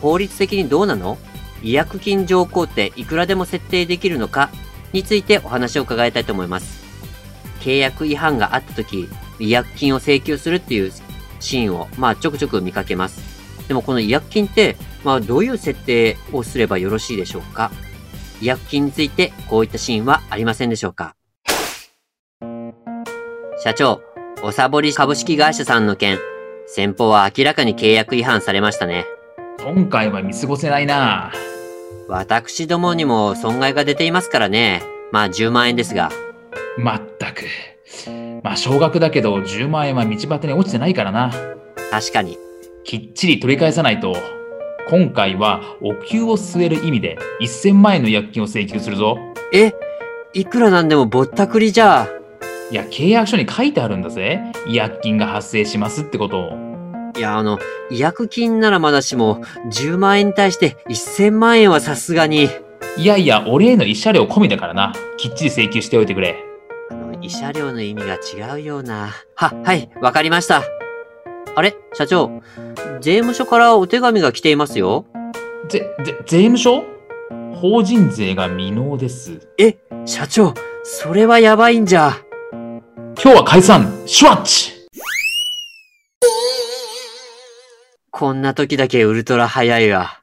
法律的にどうなの？違約金条項っていくらでも設定できるのか？についてお話を伺いたいと思います。契約違反があった時違約金を請求するっていうシーンをまあちょくちょく見かけます。でもこの違約金ってまあどういう設定をすればよろしいでしょうか？違約金についてこういったシーンはありませんでしょうか？社長、おさぼり株式会社さんの件、先方は明らかに契約違反されましたね。今回は見過ごせないな私どもにも損害が出ていますからね。まあ10万円ですが。まったくまあ少額だけど10万円は道端に落ちてないからな確かに。きっちり取り返さないと今回はお給を据える意味で1000万円の違約金を請求するぞえ、いくらなんでもぼったくりじゃあ。いや契約書に書いてあるんだぜ違約金が発生しますってことをいや、あの、違約金ならまだしも、10万円に対して1000万円はさすがに。いやいや俺への慰謝料込みだからなきっちり請求しておいてくれあの、慰謝料の意味が違うような。は、はい、わかりました。あれ？社長、税務署からお手紙が来ていますよ。ぜ、ぜ、税務署？法人税が未納ですえ、社長、それはやばいんじゃ。今日は解散シュワッチこんな時だけウルトラ早いわ。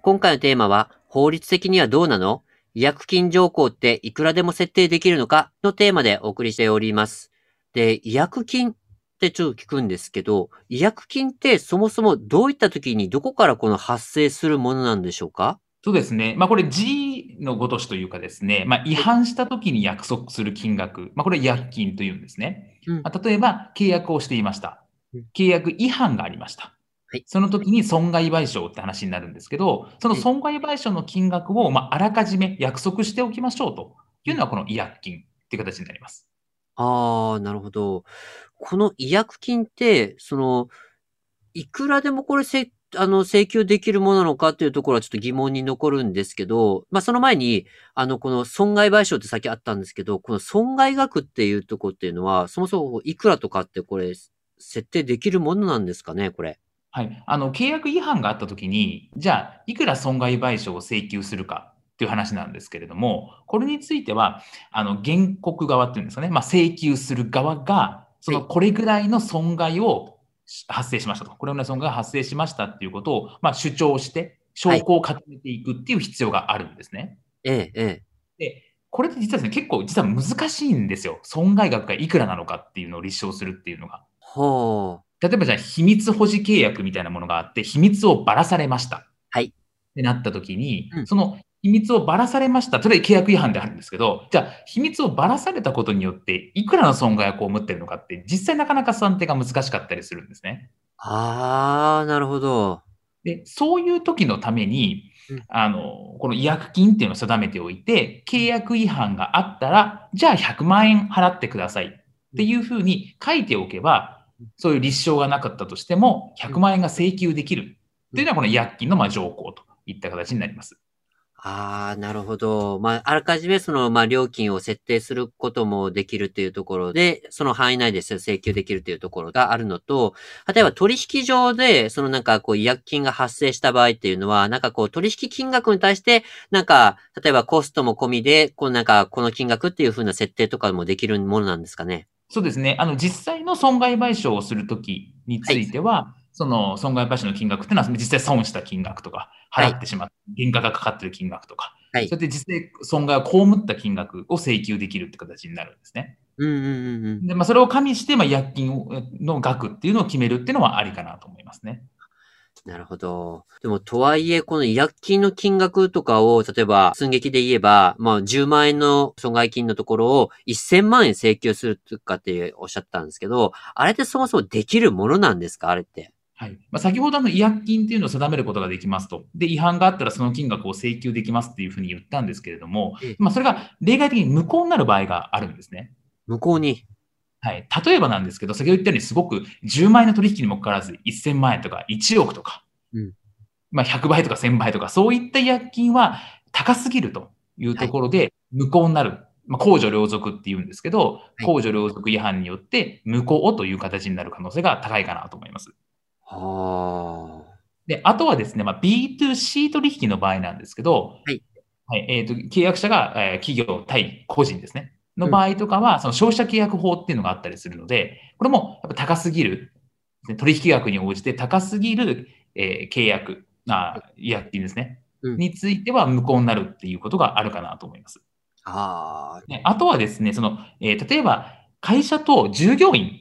今回のテーマは、法律的にはどうなの？違約金条項っていくらでも設定できるのか？のテーマでお送りしております。で、違約金ってちょっと聞くんですけど、違約金ってそもそもどういった時にどこからこの発生するものなんでしょうか？そうですね。まあ、これ G のごとしというかですね、まあ、違反したときに約束する金額、まあ、これ違約金というんですね。うんまあ、例えば、契約をしていましたうん。契約違反がありました。はいその時に損害賠償って話になるんですけど、その損害賠償の金額を、まあ、あらかじめ約束しておきましょうというのは、この違約金っていう形になります。ああ、なるほど。この違約金って、その、いくらでもこれせ、あの、請求できるものなのかっていうところはちょっと疑問に残るんですけど、まあ、その前に、あの、この損害賠償ってさっきあったんですけど、この損害額っていうところっていうのは、そもそもいくらとかってこれ、設定できるものなんですかね、これ。はい。あの、契約違反があった時に、じゃあ、いくら損害賠償を請求するかっていう話なんですけれども、これについては、あの、原告側っていうんですかね、まあ、請求する側が、その、はいこれぐらいの損害を発生しましたと。これぐらいの損害が発生しましたっていうことを、まあ、主張して、証拠を固めていくっていう必要があるんですね。ええ、ええ。で、これって実はですね、結構実は難しいんですよ。損害額がいくらなのかっていうのを立証するっていうのが。ほう。例えばじゃあ秘密保持契約みたいなものがあって、秘密をばらされました。はいってなった時に、うんその秘密をばらされました。それ契約違反であるんですけど、じゃあ秘密をばらされたことによって、いくらの損害を被っているのかって、実際なかなか算定が難しかったりするんですね。ああ、なるほど。で、そういう時のためにうん、あの、この違約金っていうのを定めておいて、契約違反があったら、じゃあ100万円払ってくださいっていうふうに書いておけば、そういう立証がなかったとしても、100万円が請求できるっていうのは、この違約金のまあ条項といった形になります。ああ、なるほど。まあ、あらかじめその、まあ、料金を設定することもできるというところで、その範囲内で請求できるというところがあるのと、例えば取引上で、そのなんかこう違約金が発生した場合っていうのは、なんかこう取引金額に対して、なんか、例えばコストも込みで、こうなんかこの金額っていう風な設定とかもできるものなんですかね？そうですね。あの、実際の損害賠償をするときについては、その損害賠償の金額っていうのは、実際損した金額とか、払ってしまった、原価がかかってる金額とか、はいそれで実際損害を被った金額を請求できるって形になるんですね。うんうんうんうん。で、まあ、それを加味して、まあ、違約金をの額っていうのを決めるっていうのはありかなと思いますね。なるほど。でも、とはいえ、この違約金の金額とかを、例えば、寸劇で言えば、まあ、10万円の損害金のところを1000万円請求するとかっておっしゃったんですけど、あれってそもそもできるものなんですか？あれって。はいまあ、先ほどの違約金っていうのを定めることができますと。で、違反があったらその金額を請求できますっていうふうに言ったんですけれども、まあ、それが例外的に無効になる場合があるんですね。無効にはい。例えばなんですけど、先ほど言ったようにすごく10万円の取引にもかかわらず1000万円とか1億とか、うん、まあ、100倍とか1000倍とか、そういった違約金は高すぎるというところで無効になる。はい、まあ、公序良俗っていうんですけど、公序良俗違反によって無効という形になる可能性が高いかなと思います。はあ。で、あとはですね、まあ、B2C 取引の場合なんですけど、はい。はい、えっ、ー、と、契約者が、えー、企業対個人ですね。の場合とかは、その消費者契約法っていうのがあったりするので、これもやっぱ高すぎる、取引額に応じて高すぎる、えー、契約、あ違約金ですね、うん、については無効になるっていうことがあるかなと思います。あね、あとはですね、その、えー、例えば会社と従業員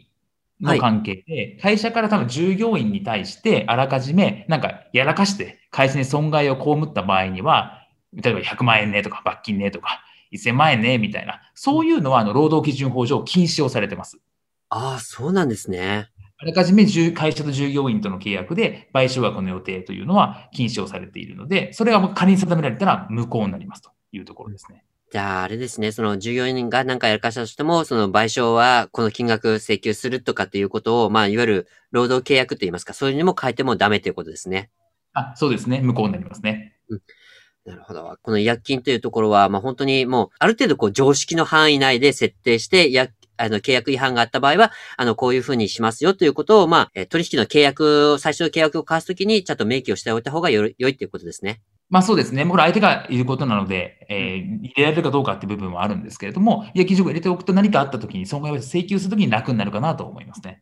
の関係で、はい、会社から多分従業員に対してあらかじめなんかやらかして会社に損害を被った場合には、例えば100万円ねとか罰金ねとか1000万円ねみたいな、そういうのはあの労働基準法上禁止をされてます。ああ、そうなんですね。あらかじめ会社と従業員との契約で賠償額の予定というのは禁止をされているので、それが仮に定められたら無効になりますというところですね。じゃあ、あれですね、その従業員が何かやらかしたとしても、その賠償はこの金額請求するとかっていうことを、まあ、いわゆる労働契約といいますか、そういうのも変えてもダメということですね。あ、そうですね。無効になりますね。うん。なるほど。この違約金というところは、まあ本当にもう、ある程度こう常識の範囲内で設定して、や、あの、契約違反があった場合は、あの、こういうふうにしますよということを、まあ、取引の契約、最初の契約を交わすときに、ちゃんと明記をしておいた方がよ良いということですね。まあそうですね。これ相手がいることなので、えー、入れられるかどうかって部分はあるんですけれども、違約金条項を入れておくと何かあったときに損害を請求するときに楽になるかなと思いますね。